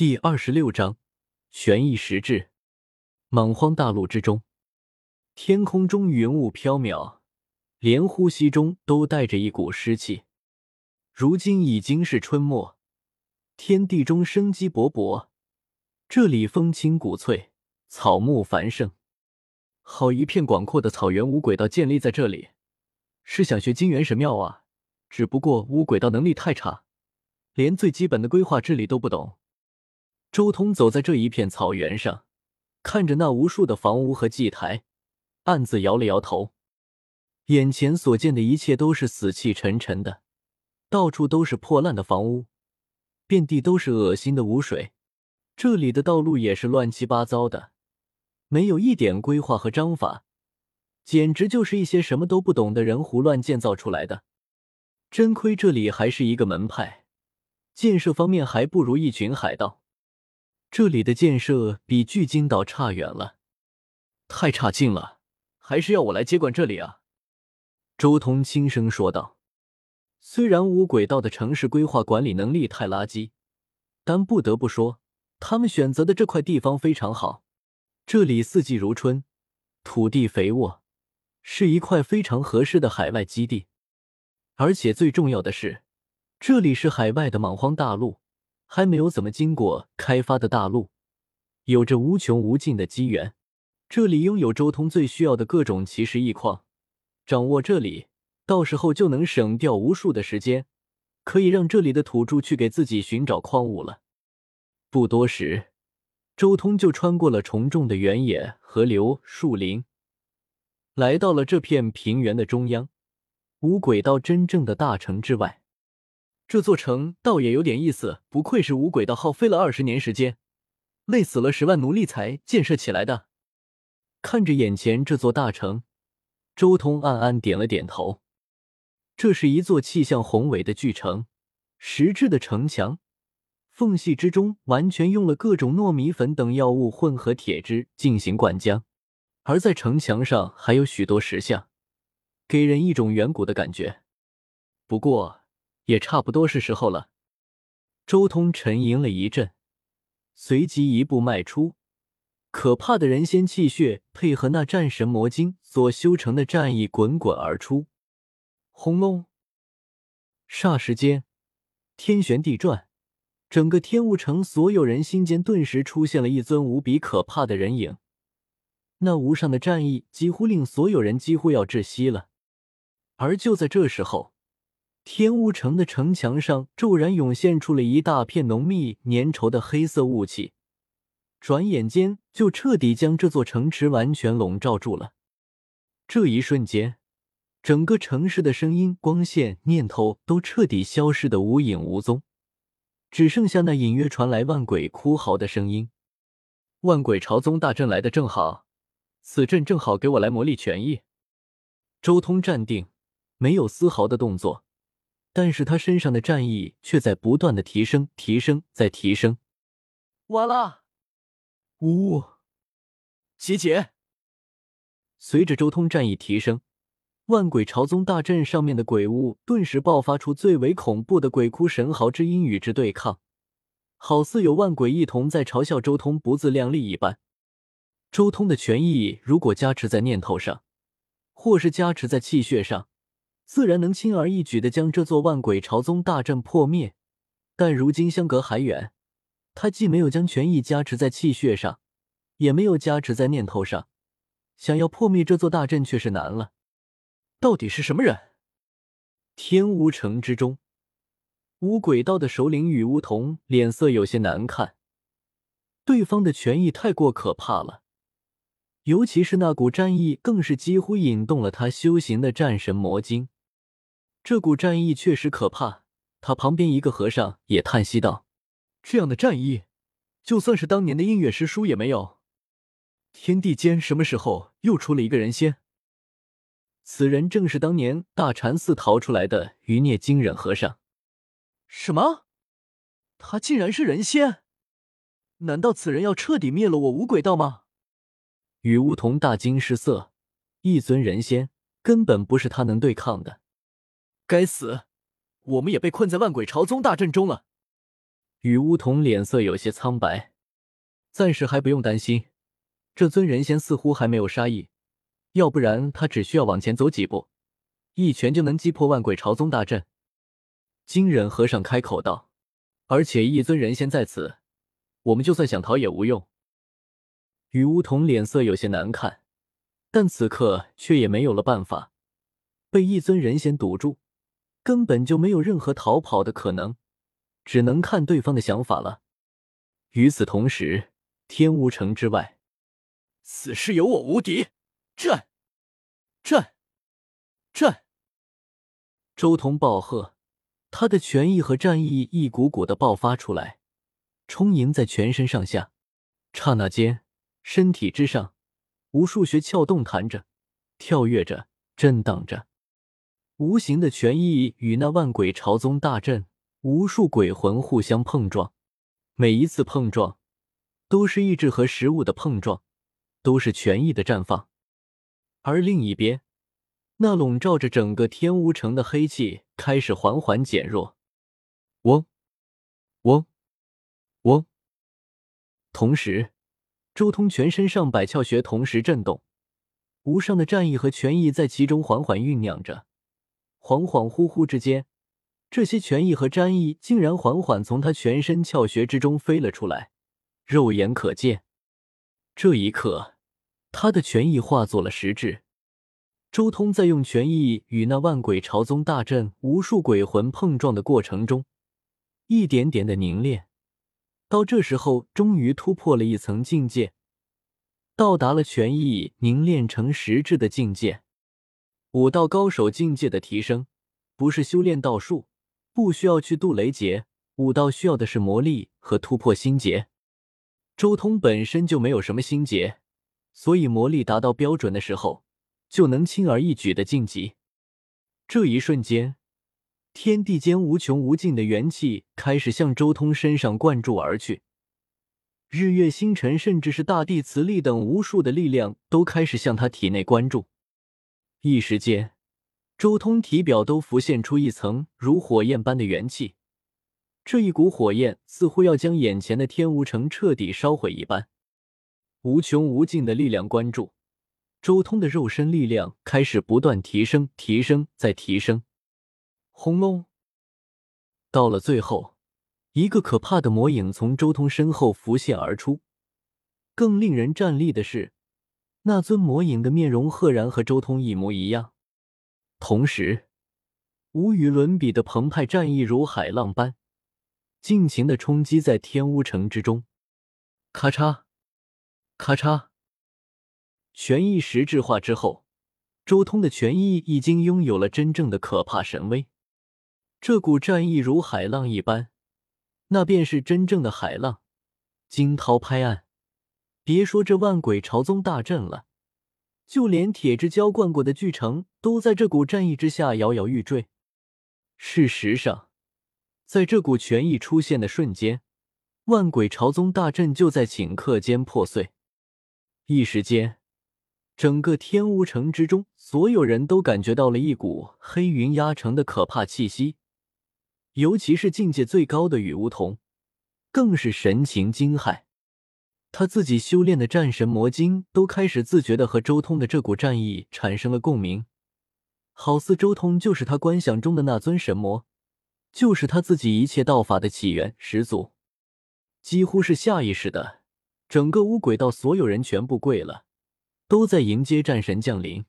第二十六章玄异实质。莽荒大陆之中，天空中云雾飘渺，连呼吸中都带着一股湿气。如今已经是春末，天地中生机勃勃，这里风清谷翠，草木繁盛，好一片广阔的草原。无轨道建立在这里，是想学金元神庙啊！只不过无轨道能力太差，连最基本的规划治理都不懂。周通走在这一片草原上，看着那无数的房屋和祭台，暗自摇了摇头。眼前所见的一切都是死气沉沉的，到处都是破烂的房屋，遍地都是恶心的污水。这里的道路也是乱七八糟的，没有一点规划和章法，简直就是一些什么都不懂的人胡乱建造出来的。真亏这里还是一个门派，建设方面还不如一群海盗。这里的建设比巨鲸岛差远了，太差劲了，还是要我来接管这里啊？周通轻声说道。虽然无轨道的城市规划管理能力太垃圾，但不得不说，他们选择的这块地方非常好。这里四季如春，土地肥沃，是一块非常合适的海外基地。而且最重要的是，这里是海外的莽荒大陆。还没有怎么经过开发的大陆，有着无穷无尽的机缘。这里拥有周通最需要的各种奇石异矿，掌握这里，到时候就能省掉无数的时间，可以让这里的土著去给自己寻找矿物了。不多时，周通就穿过了重重的原野、河流、树林，来到了这片平原的中央，无轨道真正的大城之外。这座城倒也有点意思，不愧是无轨道，耗费了二十年时间，累死了十万奴隶才建设起来的。看着眼前这座大城，周通暗暗点了点头。这是一座气象宏伟的巨城，实质的城墙，缝隙之中完全用了各种糯米粉等药物混合铁汁进行灌浆，而在城墙上还有许多石像，给人一种远古的感觉。不过。也差不多是时候了。周通沉吟了一阵，随即一步迈出，可怕的人仙气血配合那战神魔晶所修成的战意滚滚而出。轰隆！霎时间，天旋地转，整个天雾城所有人心间顿时出现了一尊无比可怕的人影。那无上的战意几乎令所有人几乎要窒息了。而就在这时候，天乌城的城墙上骤然涌现出了一大片浓密粘稠的黑色雾气，转眼间就彻底将这座城池完全笼罩住了。这一瞬间，整个城市的声音、光线、念头都彻底消失的无影无踪，只剩下那隐约传来万鬼哭嚎的声音。万鬼朝宗大阵来的正好，此阵正好给我来磨砺拳意。周通站定，没有丝毫的动作。但是他身上的战意却在不断的提升，提升，再提升。完了！呜！集结！随着周通战意提升，万鬼朝宗大阵上面的鬼物顿时爆发出最为恐怖的鬼哭神嚎之音，与之对抗，好似有万鬼一同在嘲笑周通不自量力一般。周通的权益如果加持在念头上，或是加持在气血上。自然能轻而易举的将这座万鬼朝宗大阵破灭，但如今相隔还远，他既没有将权益加持在气血上，也没有加持在念头上，想要破灭这座大阵却是难了。到底是什么人？天无城之中，无鬼道的首领雨梧桐脸色有些难看，对方的权益太过可怕了，尤其是那股战意，更是几乎引动了他修行的战神魔晶。这股战意确实可怕，他旁边一个和尚也叹息道：“这样的战意，就算是当年的音乐师叔也没有。天地间什么时候又出了一个人仙？此人正是当年大禅寺逃出来的余孽金忍和尚。什么？他竟然是人仙？难道此人要彻底灭了我无鬼道吗？”与梧桐大惊失色，一尊人仙根本不是他能对抗的。该死，我们也被困在万鬼朝宗大阵中了。雨梧桐脸色有些苍白，暂时还不用担心。这尊人仙似乎还没有杀意，要不然他只需要往前走几步，一拳就能击破万鬼朝宗大阵。金忍和尚开口道：“而且一尊人仙在此，我们就算想逃也无用。”雨梧桐脸色有些难看，但此刻却也没有了办法，被一尊人仙堵住，根本就没有任何逃跑的可能，只能看对方的想法了。与此同时，天乌城之外。此事有我无敌！战！战！战！周通暴喝，他的权意和战意一股股的爆发出来，充盈在全身上下。刹那间，身体之上，无数穴窍动弹着，跳跃着，震荡着。无形的权意与那万鬼朝宗大阵无数鬼魂互相碰撞，每一次碰撞，都是意志和食物的碰撞。都是权益的绽放，而另一边，那笼罩着整个天乌城的黑气开始缓缓减弱。嗡，嗡，嗡。同时，周通全身上百窍穴同时震动，无上的战意和权益在其中缓缓酝酿着。恍恍惚惚之间，这些权益和战意竟然缓缓从他全身窍穴之中飞了出来，肉眼可见。这一刻，他的权益化作了实质。周通在用权益与那万鬼朝宗大阵无数鬼魂碰撞的过程中，一点点的凝练，到这时候，终于突破了一层境界，到达了权益凝练成实质的境界。武道高手境界的提升，不是修炼道术，不需要去渡雷劫，武道需要的是魔力和突破心结。周通本身就没有什么心结，所以魔力达到标准的时候，就能轻而易举的晋级。这一瞬间，天地间无穷无尽的元气开始向周通身上灌注而去，日月星辰，甚至是大地磁力等无数的力量都开始向他体内灌注。一时间，周通体表都浮现出一层如火焰般的元气。这一股火焰似乎要将眼前的天无城彻底烧毁一般，无穷无尽的力量关注，周通的肉身力量开始不断提升，提升再提升。轰隆！到了最后，一个可怕的魔影从周通身后浮现而出。更令人战栗的是，那尊魔影的面容赫然和周通一模一样，同时，无与伦比的澎湃战意如海浪般。尽情的冲击在天乌城之中，咔嚓，咔嚓。权意实质化之后，周通的权意已经拥有了真正的可怕神威。这股战意如海浪一般，那便是真正的海浪，惊涛拍岸。别说这万鬼朝宗大阵了，就连铁之浇灌过的巨城，都在这股战意之下摇摇欲坠。事实上。在这股权意出现的瞬间，万鬼朝宗大阵就在顷刻间破碎。一时间，整个天乌城之中，所有人都感觉到了一股黑云压城的可怕气息。尤其是境界最高的雨梧桐，更是神情惊骇。他自己修炼的战神魔经都开始自觉的和周通的这股战意产生了共鸣，好似周通就是他观想中的那尊神魔。就是他自己一切道法的起源始祖，几乎是下意识的，整个乌鬼道所有人全部跪了，都在迎接战神降临。